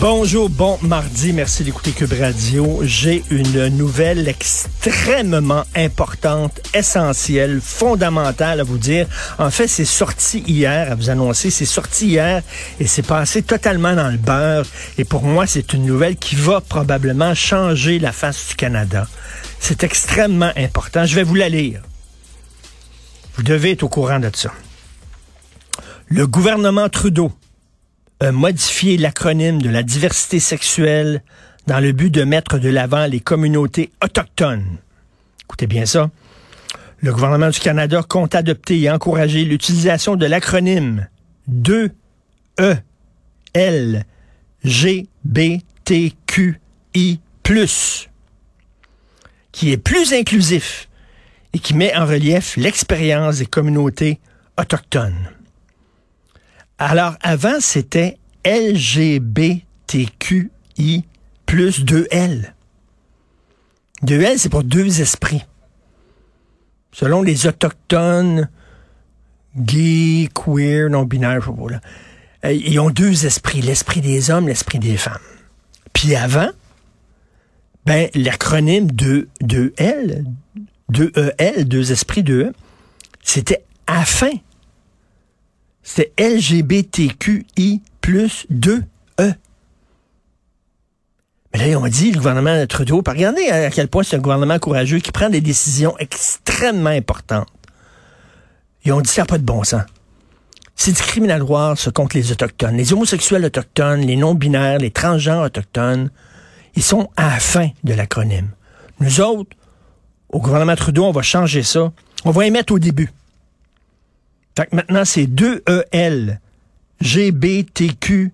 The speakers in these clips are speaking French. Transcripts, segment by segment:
Bonjour, bon mardi, merci d'écouter Cube Radio. J'ai une nouvelle extrêmement importante, essentielle, fondamentale à vous dire. En fait, c'est sorti hier, à vous annoncer, c'est sorti hier et c'est passé totalement dans le beurre. Et pour moi, c'est une nouvelle qui va probablement changer la face du Canada. C'est extrêmement important. Je vais vous la lire. Vous devez être au courant de ça. Le gouvernement Trudeau a modifié l'acronyme de la diversité sexuelle dans le but de mettre de l'avant les communautés autochtones. Écoutez bien ça. Le gouvernement du Canada compte adopter et encourager l'utilisation de l'acronyme 2E L G B T Q I qui est plus inclusif et qui met en relief l'expérience des communautés autochtones. Alors, avant, c'était LGBTQI plus 2L. 2L, c'est pour deux esprits. Selon les autochtones, gays, queer, non-binaires, je euh, ils ont deux esprits, l'esprit des hommes, l'esprit des femmes. Puis avant, ben, l'acronyme de 2L, 2EL, deux esprits, 2E, c'était afin. C'était LGBTQI plus 2E. Mais là, on dit, le gouvernement de Trudeau, regardez à quel point c'est un gouvernement courageux qui prend des décisions extrêmement importantes. Ils ont dit ça n'a pas de bon sens. C'est discriminatoire, ce contre les Autochtones. Les homosexuels autochtones, les non-binaires, les transgenres autochtones, ils sont à la fin de l'acronyme. Nous autres, au gouvernement Trudeau, on va changer ça. On va y mettre au début. Fait que maintenant, c'est 2EL, GBTQI+.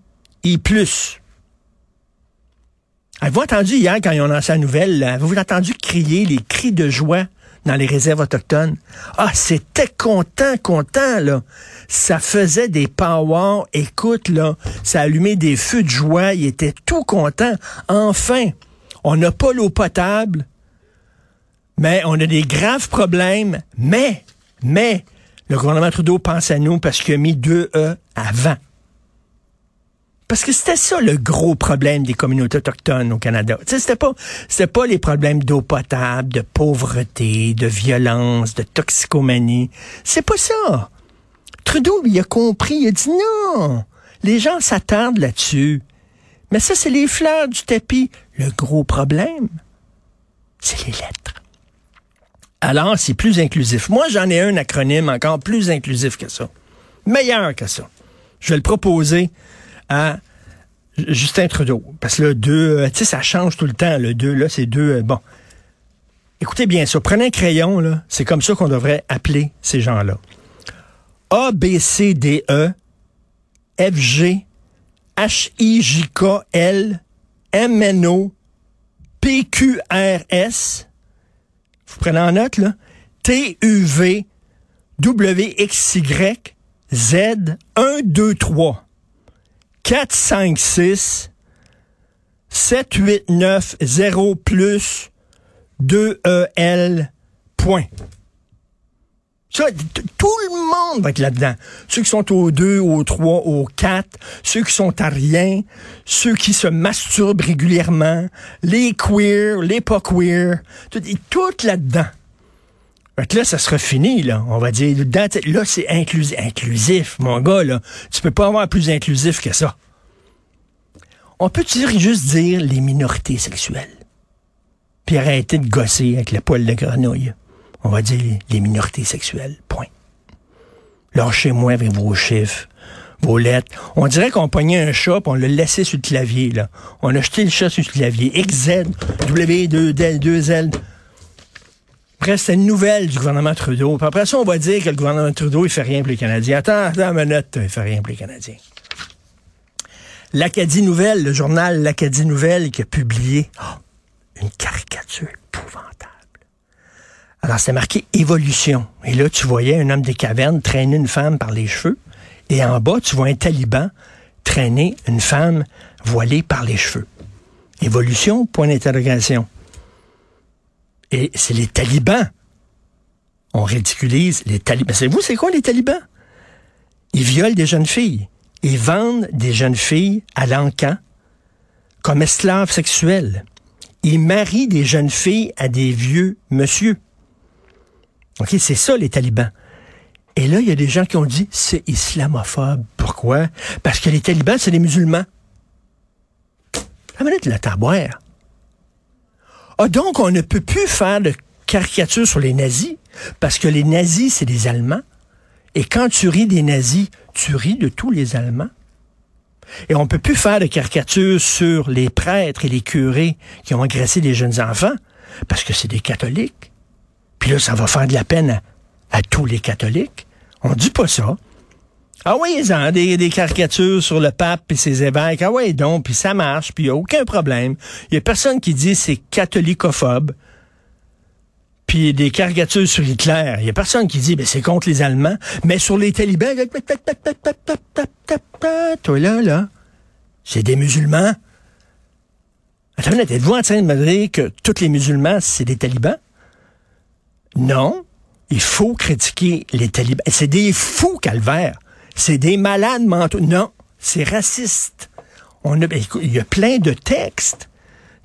Avez-vous entendu hier, quand ils ont lancé la nouvelle, avez-vous entendu crier les cris de joie dans les réserves autochtones? Ah, c'était content, content, là. Ça faisait des powers. Écoute, là, ça allumait des feux de joie. Ils étaient tout contents. Enfin, on n'a pas l'eau potable, mais on a des graves problèmes. Mais, mais, le gouvernement Trudeau pense à nous parce qu'il a mis deux E avant. Parce que c'était ça le gros problème des communautés autochtones au Canada. C'était pas, c'était pas les problèmes d'eau potable, de pauvreté, de violence, de toxicomanie. C'est pas ça. Trudeau, il a compris, il a dit non. Les gens s'attardent là-dessus. Mais ça, c'est les fleurs du tapis. Le gros problème, c'est les lettres. Alors, c'est plus inclusif. Moi, j'en ai un acronyme encore plus inclusif que ça. Meilleur que ça. Je vais le proposer à Justin Trudeau. Parce que le 2, tu sais, ça change tout le temps. Le 2, là, c'est 2. bon. Écoutez bien ça. Prenez un crayon, là. C'est comme ça qu'on devrait appeler ces gens-là. A, B, C, D, E, F, G, H, I, J, K, L, M, N, O, P, Q, R, S. Vous prenez en note, là. T, U, V, W, X, Y, Z, 1, 2, 3. 4, 5, 6, 7, 8, 9, 0 plus 2 EL, point. Tout le monde va être là-dedans. Ceux qui sont au 2, au 3, au 4, ceux qui sont à rien, ceux qui se masturbent régulièrement, les queer, les pas queer, tout, tout là-dedans. là, ça sera fini, là. On va dire, là, c'est inclusif. Inclusif, mon gars, là. Tu peux pas avoir plus inclusif que ça. On peut dire juste dire les minorités sexuelles? Puis arrêter de gosser avec le poil de grenouille. On va dire les minorités sexuelles. Point. Lâchez-moi avec vos chiffres, vos lettres. On dirait qu'on pognait un chat on l'a laissé sur le clavier, là. On a jeté le chat sur le clavier. XZ, W, 2, L, 2 L. Bref, c'est une nouvelle du gouvernement Trudeau. Puis après ça, on va dire que le gouvernement Trudeau, il fait rien pour les Canadiens. Attends, attends une minute, il fait rien pour les Canadiens. L'Acadie Nouvelle, le journal L'Acadie Nouvelle qui a publié oh, une caricature épouvantable. Alors, c'est marqué évolution. Et là, tu voyais un homme des cavernes traîner une femme par les cheveux. Et en bas, tu vois un taliban traîner une femme voilée par les cheveux. Évolution, point d'interrogation. Et c'est les talibans. On ridiculise les talibans. C'est vous, c'est quoi les talibans? Ils violent des jeunes filles. Ils vendent des jeunes filles à l'encan comme esclaves sexuels. Ils marient des jeunes filles à des vieux monsieur. OK, c'est ça les talibans. Et là, il y a des gens qui ont dit c'est islamophobe. Pourquoi? Parce que les talibans, c'est des musulmans. La minute la taboire. Ah, donc, on ne peut plus faire de caricature sur les nazis, parce que les nazis, c'est des Allemands. Et quand tu ris des nazis, tu ris de tous les Allemands. Et on peut plus faire de caricature sur les prêtres et les curés qui ont agressé des jeunes enfants, parce que c'est des catholiques. Puis là, ça va faire de la peine à, tous les catholiques. On dit pas ça. Ah oui, ils ont des, caricatures sur le pape et ses évêques. Ah oui, donc, puis ça marche, puis il n'y a aucun problème. Il y a personne qui dit c'est catholicophobe. Puis des caricatures sur Hitler. Il n'y a personne qui dit ben, c'est contre les Allemands. Mais sur les talibans, toi là, là, c'est des musulmans. Attends, êtes-vous en train de me dire que tous les musulmans, c'est des talibans? Non. Il faut critiquer les talibans. C'est des fous, calvaire. C'est des malades mentaux. Non, c'est raciste. On a, il y a plein de textes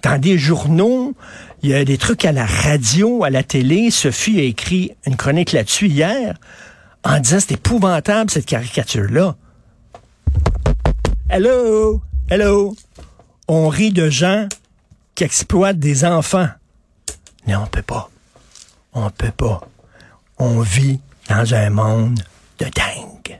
dans des journaux, il y a des trucs à la radio, à la télé. Sophie a écrit une chronique là-dessus hier en disant c'est épouvantable cette caricature-là. Hello, hello? On rit de gens qui exploitent des enfants. Non, on peut pas. On peut pas. On vit dans un monde de dingue.